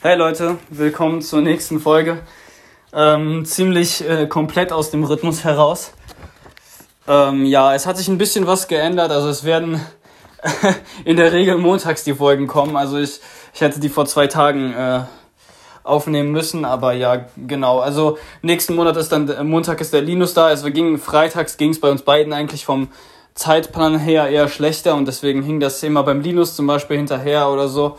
Hey Leute, willkommen zur nächsten Folge. Ähm, ziemlich äh, komplett aus dem Rhythmus heraus. Ähm, ja, es hat sich ein bisschen was geändert. Also es werden in der Regel montags die Folgen kommen. Also ich, ich hätte die vor zwei Tagen äh, aufnehmen müssen, aber ja, genau. Also nächsten Monat ist dann äh, Montag ist der Linus da. Also wir gingen freitags ging es bei uns beiden eigentlich vom Zeitplan her eher schlechter und deswegen hing das Thema beim Linus zum Beispiel hinterher oder so.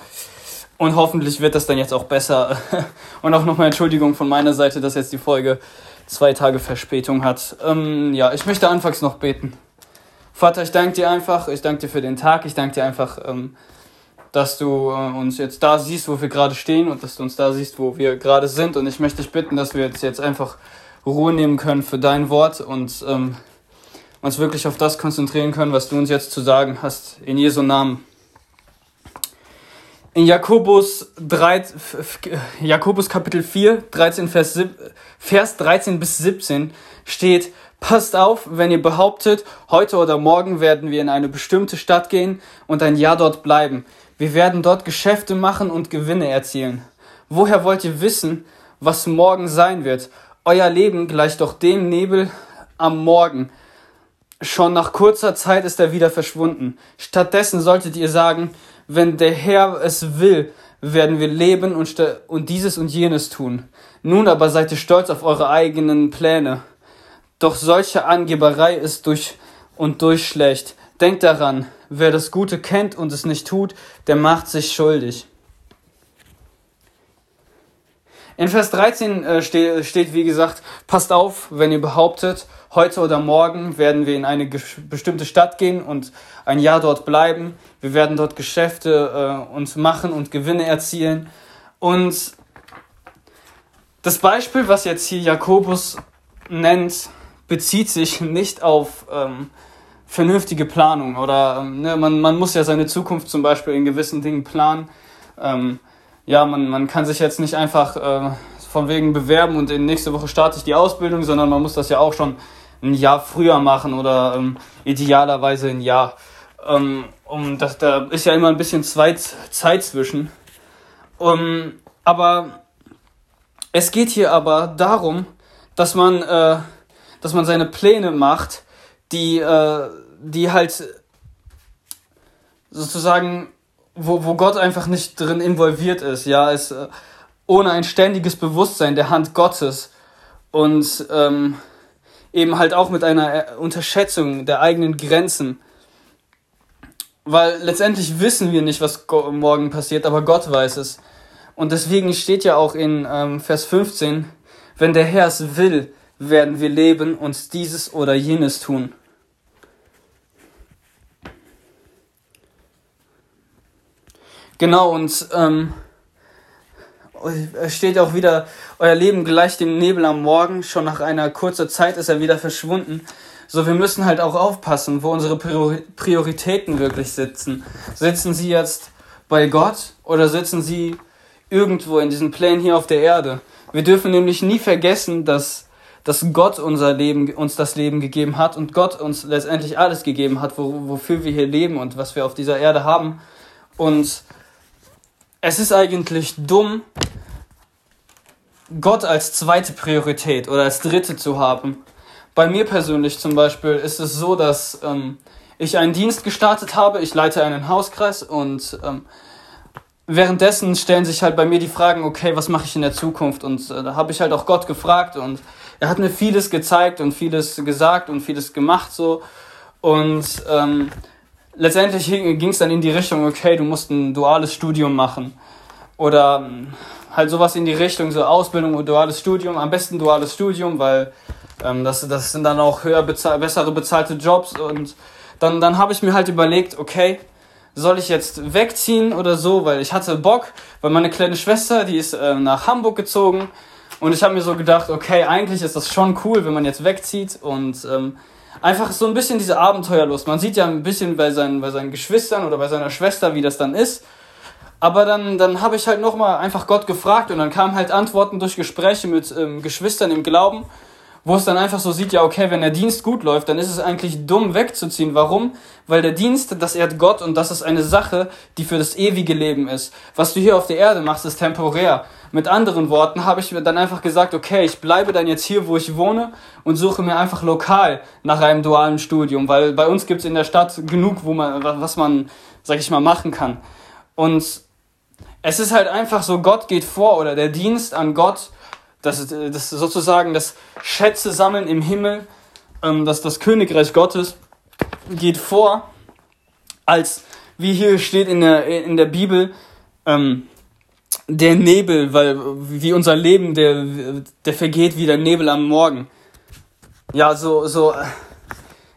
Und hoffentlich wird das dann jetzt auch besser. Und auch nochmal Entschuldigung von meiner Seite, dass jetzt die Folge zwei Tage Verspätung hat. Ähm, ja, ich möchte anfangs noch beten. Vater, ich danke dir einfach, ich danke dir für den Tag, ich danke dir einfach, ähm, dass du äh, uns jetzt da siehst, wo wir gerade stehen und dass du uns da siehst, wo wir gerade sind. Und ich möchte dich bitten, dass wir jetzt, jetzt einfach Ruhe nehmen können für dein Wort und ähm, uns wirklich auf das konzentrieren können, was du uns jetzt zu sagen hast. In Jesu Namen. In Jakobus, 3, Jakobus Kapitel 4, 13, Vers, Vers 13 bis 17 steht, Passt auf, wenn ihr behauptet, heute oder morgen werden wir in eine bestimmte Stadt gehen und ein Jahr dort bleiben. Wir werden dort Geschäfte machen und Gewinne erzielen. Woher wollt ihr wissen, was morgen sein wird? Euer Leben gleicht doch dem Nebel am Morgen. Schon nach kurzer Zeit ist er wieder verschwunden. Stattdessen solltet ihr sagen, wenn der Herr es will, werden wir leben und, und dieses und jenes tun. Nun aber seid ihr stolz auf eure eigenen Pläne. Doch solche Angeberei ist durch und durch schlecht. Denkt daran, wer das Gute kennt und es nicht tut, der macht sich schuldig. In Vers 13 äh, steht, steht, wie gesagt, passt auf, wenn ihr behauptet, heute oder morgen werden wir in eine bestimmte Stadt gehen und ein Jahr dort bleiben. Wir werden dort Geschäfte äh, uns machen und Gewinne erzielen. Und das Beispiel, was jetzt hier Jakobus nennt, bezieht sich nicht auf ähm, vernünftige Planung oder ähm, ne, man, man muss ja seine Zukunft zum Beispiel in gewissen Dingen planen. Ähm, ja, man, man kann sich jetzt nicht einfach äh, von wegen bewerben und in nächste Woche starte ich die Ausbildung, sondern man muss das ja auch schon ein Jahr früher machen oder ähm, idealerweise ein Jahr. Ähm, um das, da ist ja immer ein bisschen Zeit, zwischen. Um, aber es geht hier aber darum, dass man, äh, dass man seine Pläne macht, die, äh, die halt sozusagen, wo, wo Gott einfach nicht drin involviert ist, ja, es äh, ohne ein ständiges Bewusstsein der Hand Gottes und ähm, eben halt auch mit einer äh, Unterschätzung der eigenen Grenzen. Weil letztendlich wissen wir nicht, was morgen passiert, aber Gott weiß es. Und deswegen steht ja auch in ähm, Vers 15, wenn der Herr es will, werden wir leben und dieses oder jenes tun. Genau, und ähm, steht auch wieder, euer Leben gleicht dem Nebel am Morgen, schon nach einer kurzen Zeit ist er wieder verschwunden. So, wir müssen halt auch aufpassen, wo unsere Prioritäten wirklich sitzen. Sitzen sie jetzt bei Gott oder sitzen sie irgendwo in diesen Plänen hier auf der Erde? Wir dürfen nämlich nie vergessen, dass, dass Gott unser Leben, uns das Leben gegeben hat und Gott uns letztendlich alles gegeben hat, wo, wofür wir hier leben und was wir auf dieser Erde haben. Und es ist eigentlich dumm, Gott als zweite Priorität oder als dritte zu haben. Bei mir persönlich zum Beispiel ist es so, dass ähm, ich einen Dienst gestartet habe, ich leite einen Hauskreis und ähm, währenddessen stellen sich halt bei mir die Fragen, okay, was mache ich in der Zukunft? Und äh, da habe ich halt auch Gott gefragt und er hat mir vieles gezeigt und vieles gesagt und vieles gemacht so. Und ähm, letztendlich ging es dann in die Richtung, okay, du musst ein duales Studium machen. Oder ähm, halt sowas in die Richtung, so Ausbildung und duales Studium, am besten duales Studium, weil ähm, das, das sind dann auch höher bezahl bessere bezahlte Jobs und dann, dann habe ich mir halt überlegt, okay, soll ich jetzt wegziehen oder so, weil ich hatte Bock, weil meine kleine Schwester, die ist äh, nach Hamburg gezogen und ich habe mir so gedacht, okay, eigentlich ist das schon cool, wenn man jetzt wegzieht und ähm, einfach so ein bisschen diese Abenteuerlust. Man sieht ja ein bisschen bei seinen, bei seinen Geschwistern oder bei seiner Schwester, wie das dann ist aber dann, dann habe ich halt nochmal einfach Gott gefragt und dann kamen halt Antworten durch Gespräche mit ähm, Geschwistern im Glauben. Wo es dann einfach so sieht, ja, okay, wenn der Dienst gut läuft, dann ist es eigentlich dumm wegzuziehen. Warum? Weil der Dienst, das ehrt Gott und das ist eine Sache, die für das ewige Leben ist. Was du hier auf der Erde machst, ist temporär. Mit anderen Worten habe ich mir dann einfach gesagt, okay, ich bleibe dann jetzt hier, wo ich wohne und suche mir einfach lokal nach einem dualen Studium, weil bei uns gibt es in der Stadt genug, wo man, was man, sag ich mal, machen kann. Und es ist halt einfach so, Gott geht vor oder der Dienst an Gott das ist, das ist sozusagen das Schätze sammeln im Himmel, ähm, dass das Königreich Gottes geht vor, als wie hier steht in der, in der Bibel, ähm, der Nebel, weil wie unser Leben, der, der vergeht wie der Nebel am Morgen. Ja, so, so,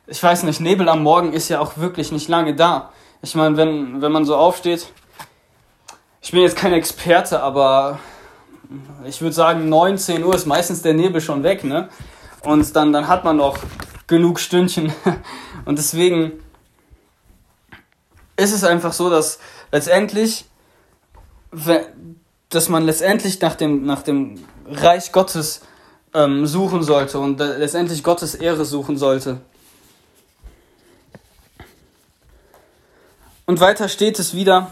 ich weiß nicht, Nebel am Morgen ist ja auch wirklich nicht lange da. Ich meine, wenn, wenn man so aufsteht, ich bin jetzt kein Experte, aber ich würde sagen, 19 Uhr ist meistens der Nebel schon weg, ne? Und dann, dann hat man noch genug Stündchen. Und deswegen ist es einfach so, dass letztendlich, dass man letztendlich nach dem, nach dem Reich Gottes ähm, suchen sollte und letztendlich Gottes Ehre suchen sollte. Und weiter steht es wieder,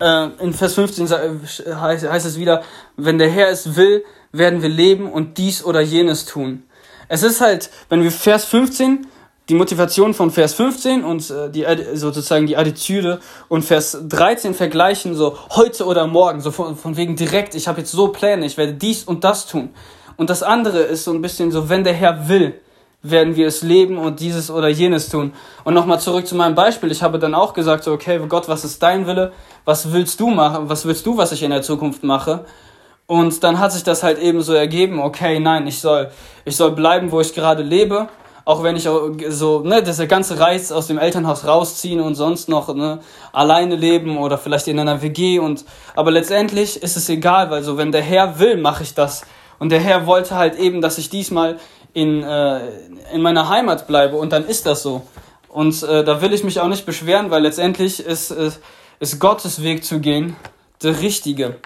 äh, in Vers 15 heißt, heißt es wieder, wenn der Herr es will, werden wir leben und dies oder jenes tun. Es ist halt, wenn wir Vers 15, die Motivation von Vers 15 und äh, die sozusagen die Attitüde und Vers 13 vergleichen, so heute oder morgen, so von, von wegen direkt, ich habe jetzt so Pläne, ich werde dies und das tun. Und das andere ist so ein bisschen so, wenn der Herr will werden wir es leben und dieses oder jenes tun. Und nochmal zurück zu meinem Beispiel. Ich habe dann auch gesagt, so, okay, Gott, was ist dein Wille? Was willst du machen? Was willst du, was ich in der Zukunft mache? Und dann hat sich das halt eben so ergeben, okay, nein, ich soll, ich soll bleiben, wo ich gerade lebe. Auch wenn ich so, ne, das der ganze Reiz aus dem Elternhaus rausziehen und sonst noch, ne, alleine leben oder vielleicht in einer WG und, aber letztendlich ist es egal, weil so, wenn der Herr will, mache ich das. Und der Herr wollte halt eben, dass ich diesmal in, äh, in meiner Heimat bleibe und dann ist das so. Und äh, da will ich mich auch nicht beschweren, weil letztendlich ist, äh, ist Gottes Weg zu gehen der richtige.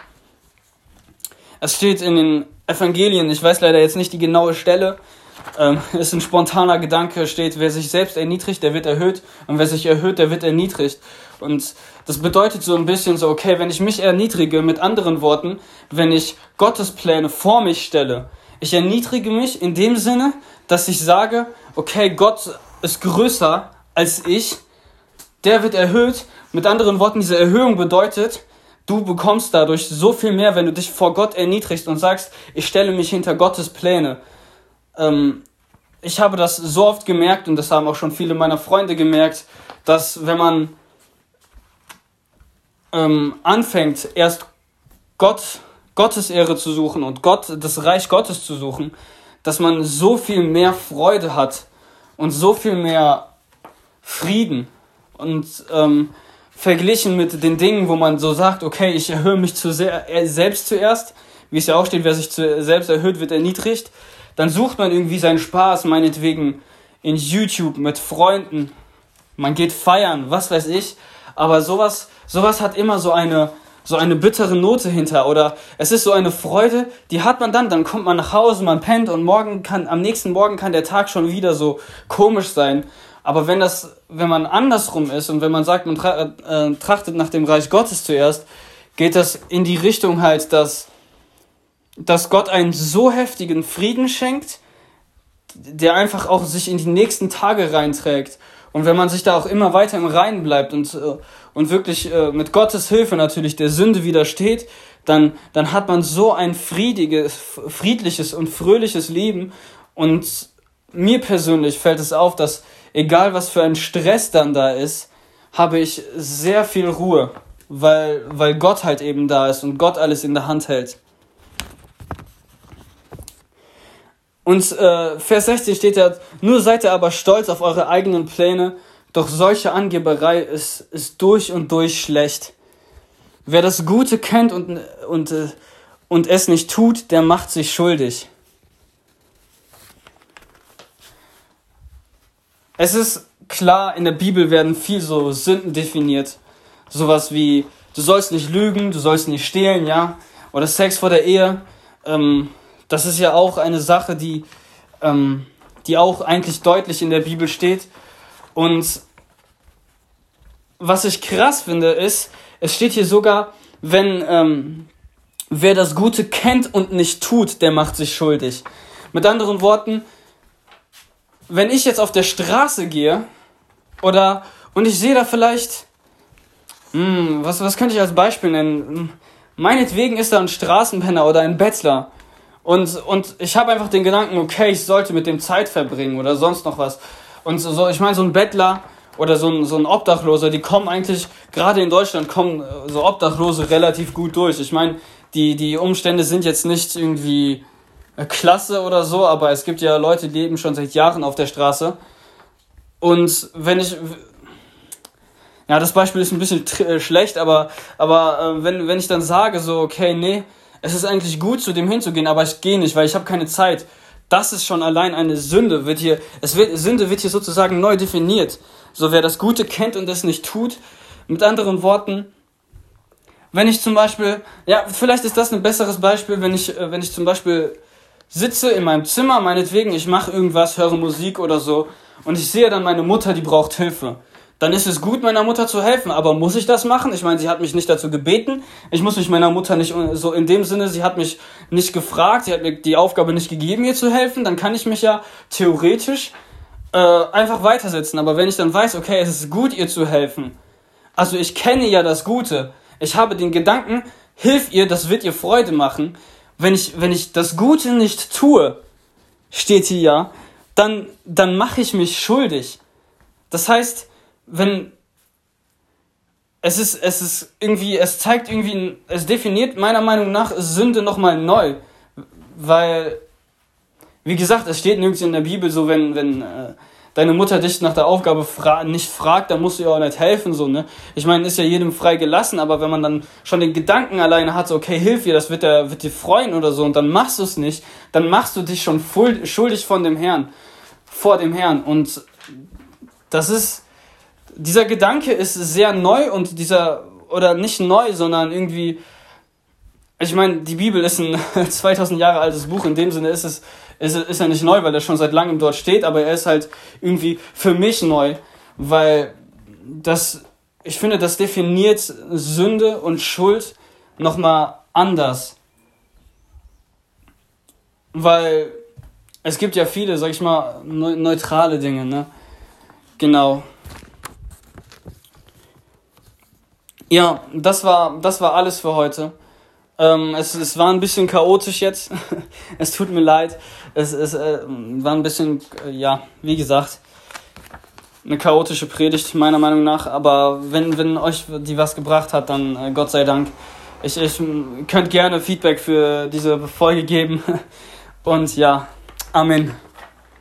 Es steht in den Evangelien, ich weiß leider jetzt nicht die genaue Stelle, ähm, ist ein spontaner Gedanke, steht, wer sich selbst erniedrigt, der wird erhöht und wer sich erhöht, der wird erniedrigt. Und das bedeutet so ein bisschen so, okay, wenn ich mich erniedrige, mit anderen Worten, wenn ich Gottes Pläne vor mich stelle, ich erniedrige mich in dem Sinne, dass ich sage, okay, Gott ist größer als ich, der wird erhöht. Mit anderen Worten, diese Erhöhung bedeutet, du bekommst dadurch so viel mehr, wenn du dich vor Gott erniedrigst und sagst, ich stelle mich hinter Gottes Pläne. Ähm, ich habe das so oft gemerkt und das haben auch schon viele meiner Freunde gemerkt, dass wenn man ähm, anfängt, erst Gott Gottes Ehre zu suchen und Gott, das Reich Gottes zu suchen, dass man so viel mehr Freude hat und so viel mehr Frieden und ähm, verglichen mit den Dingen, wo man so sagt, okay, ich erhöhe mich zu sehr, äh, selbst zuerst, wie es ja auch steht, wer sich zu, selbst erhöht, wird erniedrigt, dann sucht man irgendwie seinen Spaß, meinetwegen in YouTube mit Freunden, man geht feiern, was weiß ich, aber sowas, sowas hat immer so eine, so eine bittere Note hinter oder es ist so eine Freude, die hat man dann, dann kommt man nach Hause, man pennt und morgen kann, am nächsten Morgen kann der Tag schon wieder so komisch sein. Aber wenn das, wenn man andersrum ist und wenn man sagt, man tra äh, trachtet nach dem Reich Gottes zuerst, geht das in die Richtung halt, dass, dass Gott einen so heftigen Frieden schenkt, der einfach auch sich in die nächsten Tage reinträgt. Und wenn man sich da auch immer weiter im Reinen bleibt und, äh, und wirklich äh, mit Gottes Hilfe natürlich der Sünde widersteht, dann, dann hat man so ein friediges, friedliches und fröhliches Leben. Und mir persönlich fällt es auf, dass egal was für ein Stress dann da ist, habe ich sehr viel Ruhe, weil, weil Gott halt eben da ist und Gott alles in der Hand hält. Und äh, Vers 16 steht ja, nur seid ihr aber stolz auf eure eigenen Pläne, doch solche Angeberei ist, ist durch und durch schlecht. Wer das Gute kennt und, und, äh, und es nicht tut, der macht sich schuldig. Es ist klar, in der Bibel werden viel so Sünden definiert. Sowas wie, du sollst nicht lügen, du sollst nicht stehlen, ja. Oder Sex vor der Ehe. Ähm, das ist ja auch eine Sache, die, ähm, die auch eigentlich deutlich in der Bibel steht. Und was ich krass finde, ist, es steht hier sogar, wenn ähm, wer das Gute kennt und nicht tut, der macht sich schuldig. Mit anderen Worten, wenn ich jetzt auf der Straße gehe oder und ich sehe da vielleicht, hm, was, was könnte ich als Beispiel nennen? Hm, meinetwegen ist da ein Straßenpenner oder ein Bettler. Und, und ich habe einfach den Gedanken, okay, ich sollte mit dem Zeit verbringen oder sonst noch was. Und so, ich meine, so ein Bettler oder so ein, so ein Obdachloser, die kommen eigentlich, gerade in Deutschland kommen äh, so Obdachlose relativ gut durch. Ich meine, die, die Umstände sind jetzt nicht irgendwie äh, klasse oder so, aber es gibt ja Leute, die leben schon seit Jahren auf der Straße. Und wenn ich, ja, das Beispiel ist ein bisschen äh, schlecht, aber, aber äh, wenn, wenn ich dann sage, so, okay, nee, es ist eigentlich gut, zu dem hinzugehen, aber ich gehe nicht, weil ich habe keine Zeit. Das ist schon allein eine Sünde, wird hier, es wird, Sünde wird hier sozusagen neu definiert. So, wer das Gute kennt und es nicht tut, mit anderen Worten, wenn ich zum Beispiel, ja, vielleicht ist das ein besseres Beispiel, wenn ich, äh, wenn ich zum Beispiel sitze in meinem Zimmer, meinetwegen, ich mache irgendwas, höre Musik oder so, und ich sehe dann meine Mutter, die braucht Hilfe. Dann ist es gut, meiner Mutter zu helfen, aber muss ich das machen? Ich meine, sie hat mich nicht dazu gebeten. Ich muss mich meiner Mutter nicht so in dem Sinne, sie hat mich nicht gefragt, sie hat mir die Aufgabe nicht gegeben, ihr zu helfen. Dann kann ich mich ja theoretisch äh, einfach weitersetzen. Aber wenn ich dann weiß, okay, es ist gut, ihr zu helfen, also ich kenne ja das Gute, ich habe den Gedanken, hilf ihr, das wird ihr Freude machen. Wenn ich, wenn ich das Gute nicht tue, steht hier ja, dann, dann mache ich mich schuldig. Das heißt, wenn es ist, es ist irgendwie, es zeigt irgendwie, es definiert meiner Meinung nach Sünde nochmal neu. Weil, wie gesagt, es steht nirgends in der Bibel so, wenn, wenn, äh, deine Mutter dich nach der Aufgabe fra nicht fragt, dann musst du ihr auch nicht helfen, so, ne? Ich meine, ist ja jedem frei gelassen, aber wenn man dann schon den Gedanken alleine hat, so, okay, hilf ihr, das wird, der, wird dir freuen oder so, und dann machst du es nicht, dann machst du dich schon schuldig von dem Herrn, vor dem Herrn. Und das ist, dieser Gedanke ist sehr neu und dieser, oder nicht neu, sondern irgendwie, ich meine, die Bibel ist ein 2000 Jahre altes Buch, in dem Sinne ist es ist, ist er nicht neu, weil er schon seit langem dort steht, aber er ist halt irgendwie für mich neu, weil das, ich finde, das definiert Sünde und Schuld nochmal anders. Weil es gibt ja viele, sag ich mal, neutrale Dinge, ne? Genau. Ja, das war, das war alles für heute. Ähm, es, es war ein bisschen chaotisch jetzt. es tut mir leid. Es, es äh, war ein bisschen, äh, ja, wie gesagt, eine chaotische Predigt, meiner Meinung nach. Aber wenn, wenn euch die was gebracht hat, dann äh, Gott sei Dank. Ich, ich könnt gerne Feedback für diese Folge geben. Und ja, Amen.